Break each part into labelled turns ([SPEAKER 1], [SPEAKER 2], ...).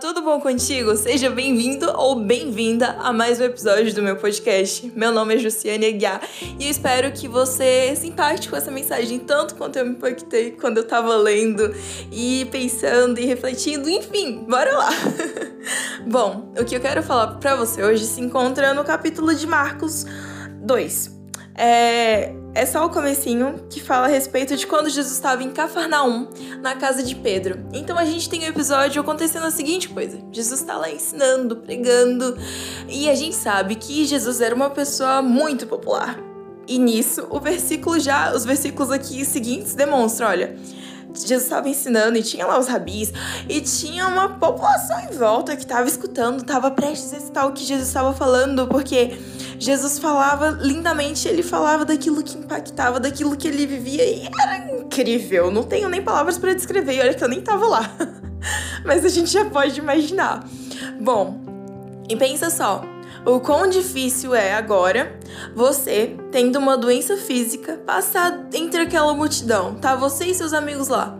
[SPEAKER 1] Tudo bom contigo? Seja bem-vindo ou bem-vinda a mais um episódio do meu podcast. Meu nome é Jussiane Aguiar e eu espero que você se impacte com essa mensagem tanto quanto eu me impactei quando eu tava lendo e pensando e refletindo, enfim, bora lá! bom, o que eu quero falar pra você hoje se encontra no capítulo de Marcos 2. É, é só o comecinho que fala a respeito de quando Jesus estava em Cafarnaum, na casa de Pedro. Então a gente tem o um episódio acontecendo a seguinte coisa: Jesus está lá ensinando, pregando, e a gente sabe que Jesus era uma pessoa muito popular. E nisso, o versículo já, os versículos aqui seguintes demonstram, olha, Jesus estava ensinando e tinha lá os rabis e tinha uma população em volta que estava escutando, estava prestes a escutar o que Jesus estava falando, porque Jesus falava lindamente, ele falava daquilo que impactava, daquilo que ele vivia e era incrível. Não tenho nem palavras para descrever, olha que eu nem tava lá. Mas a gente já pode imaginar. Bom, e pensa só, o quão difícil é agora você, tendo uma doença física, passar entre aquela multidão, tá? Você e seus amigos lá.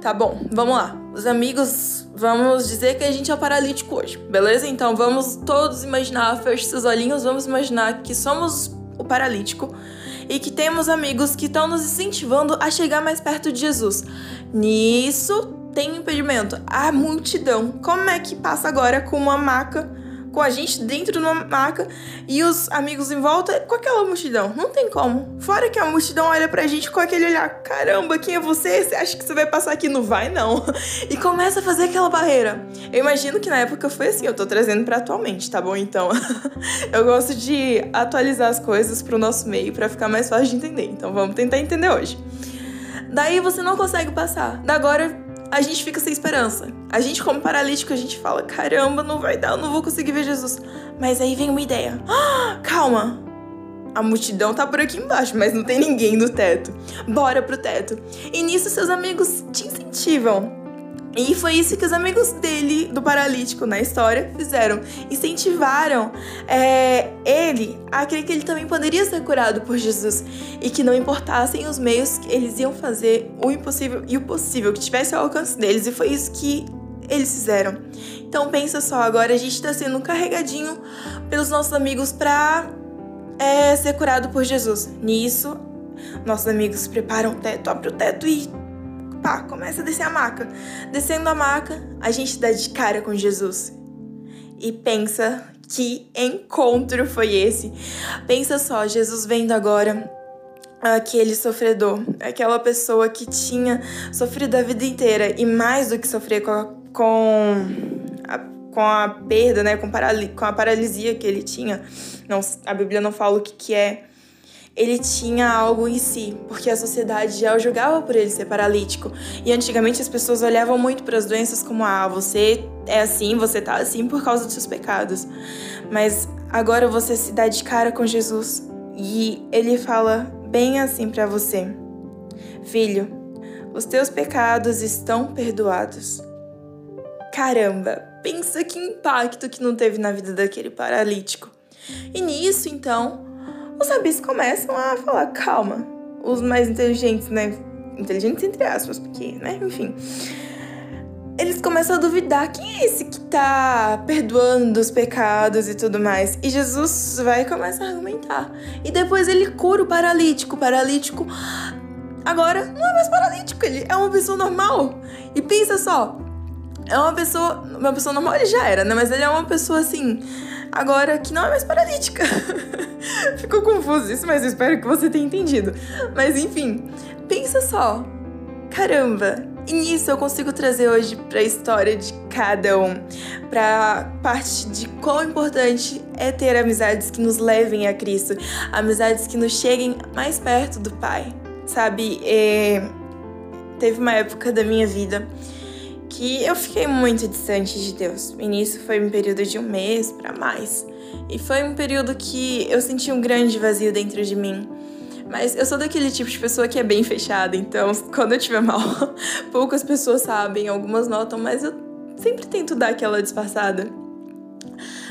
[SPEAKER 1] Tá bom, vamos lá. Os amigos, vamos dizer que a gente é paralítico hoje, beleza? Então vamos todos imaginar, feche seus olhinhos, vamos imaginar que somos o paralítico e que temos amigos que estão nos incentivando a chegar mais perto de Jesus. Nisso tem impedimento, a multidão. Como é que passa agora com uma maca? Com a gente dentro de uma maca e os amigos em volta com aquela multidão. Não tem como. Fora que a multidão olha pra gente com aquele olhar: caramba, quem é você? Você acha que você vai passar aqui? Não vai, não. E começa a fazer aquela barreira. Eu imagino que na época foi assim, eu tô trazendo para atualmente, tá bom? Então, eu gosto de atualizar as coisas pro nosso meio para ficar mais fácil de entender. Então, vamos tentar entender hoje. Daí você não consegue passar. Da agora a gente fica sem esperança. A gente, como paralítico, a gente fala: caramba, não vai dar, eu não vou conseguir ver Jesus. Mas aí vem uma ideia: ah, calma, a multidão tá por aqui embaixo, mas não tem ninguém no teto. Bora pro teto. E nisso seus amigos te incentivam. E foi isso que os amigos dele, do paralítico na história, fizeram. Incentivaram é, ele a crer que ele também poderia ser curado por Jesus. E que não importassem os meios, eles iam fazer o impossível e o possível, que tivesse ao alcance deles. E foi isso que eles fizeram. Então pensa só, agora a gente está sendo carregadinho pelos nossos amigos para é, ser curado por Jesus. Nisso, nossos amigos preparam o teto, abre o teto e pá, começa a descer a maca. Descendo a maca, a gente dá de cara com Jesus. E pensa que encontro foi esse. Pensa só, Jesus vendo agora aquele sofredor, aquela pessoa que tinha sofrido a vida inteira e mais do que sofrer com a, com a, com a perda, né, com, com a paralisia que ele tinha. Não, a Bíblia não fala o que, que é ele tinha algo em si, porque a sociedade já o julgava por ele ser paralítico. E antigamente as pessoas olhavam muito para as doenças como: ah, você é assim, você tá assim por causa dos seus pecados. Mas agora você se dá de cara com Jesus e ele fala bem assim para você: Filho, os teus pecados estão perdoados. Caramba, pensa que impacto que não teve na vida daquele paralítico. E nisso, então, os rabis começam a falar, calma, os mais inteligentes, né? Inteligentes entre aspas, porque, né? Enfim. Eles começam a duvidar quem é esse que tá perdoando os pecados e tudo mais. E Jesus vai começar a argumentar. E depois ele cura o paralítico. O paralítico agora não é mais paralítico, ele é uma pessoa normal. E pensa só, é uma pessoa. Uma pessoa normal ele já era, né? Mas ele é uma pessoa assim agora que não é mais paralítica. Ficou confuso isso, mas eu espero que você tenha entendido. Mas enfim, pensa só. Caramba, e nisso eu consigo trazer hoje para a história de cada um, para parte de quão importante é ter amizades que nos levem a Cristo, amizades que nos cheguem mais perto do Pai. Sabe, é... teve uma época da minha vida que eu fiquei muito distante de Deus. E nisso foi um período de um mês para mais. E foi um período que eu senti um grande vazio dentro de mim. Mas eu sou daquele tipo de pessoa que é bem fechada, então quando eu estiver mal, poucas pessoas sabem, algumas notam, mas eu sempre tento dar aquela disfarçada.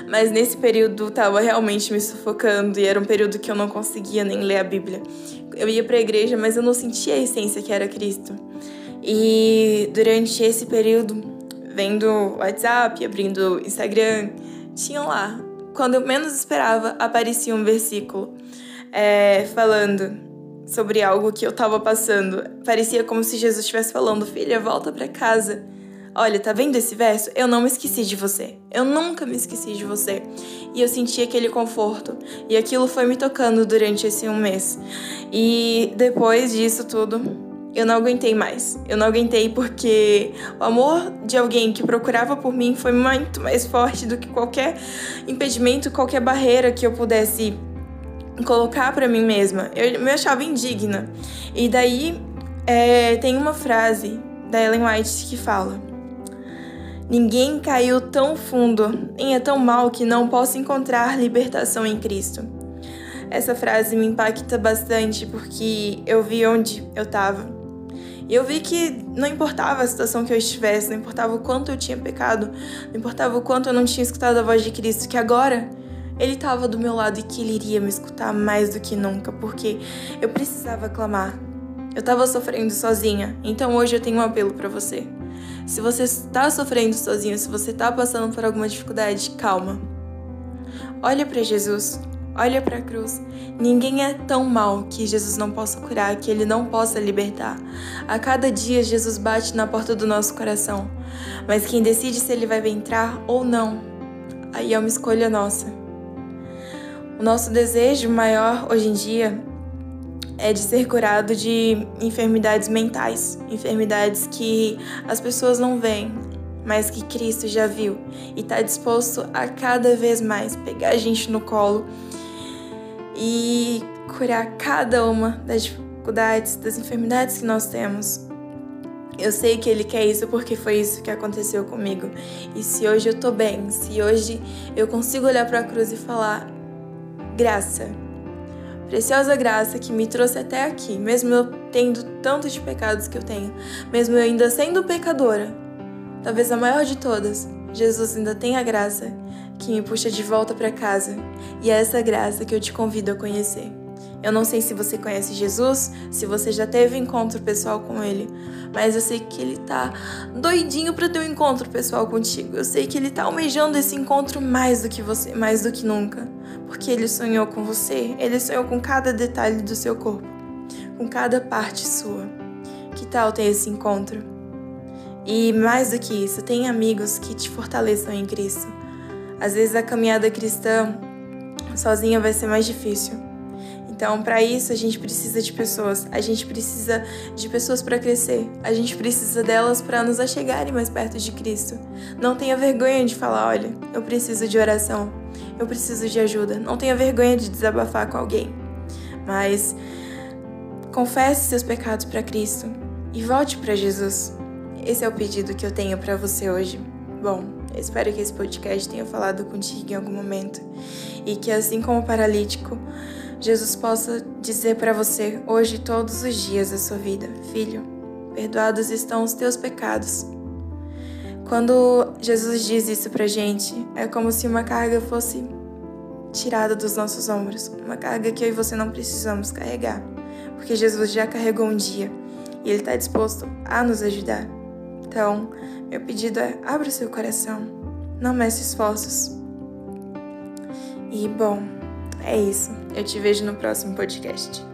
[SPEAKER 1] Mas nesse período tava realmente me sufocando e era um período que eu não conseguia nem ler a Bíblia. Eu ia para a igreja, mas eu não sentia a essência que era Cristo. E durante esse período vendo WhatsApp, abrindo Instagram, tinham lá. Quando eu menos esperava, aparecia um versículo é, falando sobre algo que eu tava passando. Parecia como se Jesus estivesse falando: Filha, volta para casa. Olha, tá vendo esse verso? Eu não me esqueci de você. Eu nunca me esqueci de você. E eu senti aquele conforto. E aquilo foi me tocando durante esse um mês. E depois disso tudo, eu não aguentei mais. Eu não aguentei porque o amor de alguém que procurava por mim foi muito mais forte do que qualquer impedimento, qualquer barreira que eu pudesse colocar para mim mesma. Eu me achava indigna. E daí é, tem uma frase da Ellen White que fala: Ninguém caiu tão fundo em é tão mal que não possa encontrar libertação em Cristo. Essa frase me impacta bastante porque eu vi onde eu estava e eu vi que não importava a situação que eu estivesse, não importava o quanto eu tinha pecado, não importava o quanto eu não tinha escutado a voz de Cristo, que agora ele estava do meu lado e que ele iria me escutar mais do que nunca, porque eu precisava clamar. Eu estava sofrendo sozinha, então hoje eu tenho um apelo para você. Se você está sofrendo sozinho, se você está passando por alguma dificuldade, calma. Olha para Jesus, Olha para a cruz. Ninguém é tão mal que Jesus não possa curar, que ele não possa libertar. A cada dia Jesus bate na porta do nosso coração. Mas quem decide se ele vai entrar ou não, aí é uma escolha nossa. O nosso desejo maior hoje em dia é de ser curado de enfermidades mentais, enfermidades que as pessoas não veem, mas que Cristo já viu e está disposto a cada vez mais pegar a gente no colo e curar cada uma das dificuldades, das enfermidades que nós temos. Eu sei que Ele quer isso porque foi isso que aconteceu comigo. E se hoje eu tô bem, se hoje eu consigo olhar para a cruz e falar: graça, preciosa graça que me trouxe até aqui, mesmo eu tendo tantos pecados que eu tenho, mesmo eu ainda sendo pecadora, talvez a maior de todas, Jesus ainda tem a graça que me puxa de volta para casa, e é essa graça que eu te convido a conhecer. Eu não sei se você conhece Jesus, se você já teve encontro pessoal com ele, mas eu sei que ele tá doidinho para ter um encontro pessoal contigo. Eu sei que ele tá almejando esse encontro mais do que você, mais do que nunca, porque ele sonhou com você, ele sonhou com cada detalhe do seu corpo, com cada parte sua. Que tal ter esse encontro? E mais do que isso, tem amigos que te fortaleçam em Cristo. Às vezes a caminhada cristã sozinha vai ser mais difícil. Então, para isso, a gente precisa de pessoas, a gente precisa de pessoas para crescer, a gente precisa delas para nos achegarem mais perto de Cristo. Não tenha vergonha de falar: olha, eu preciso de oração, eu preciso de ajuda. Não tenha vergonha de desabafar com alguém, mas confesse seus pecados para Cristo e volte para Jesus. Esse é o pedido que eu tenho para você hoje. Bom, espero que esse podcast tenha falado contigo em algum momento e que, assim como o paralítico, Jesus possa dizer para você hoje, todos os dias da sua vida: Filho, perdoados estão os teus pecados. Quando Jesus diz isso pra gente, é como se uma carga fosse tirada dos nossos ombros, uma carga que eu e você não precisamos carregar, porque Jesus já carregou um dia e Ele está disposto a nos ajudar. Então, meu pedido é: abra o seu coração, não meça esforços. E bom, é isso. Eu te vejo no próximo podcast.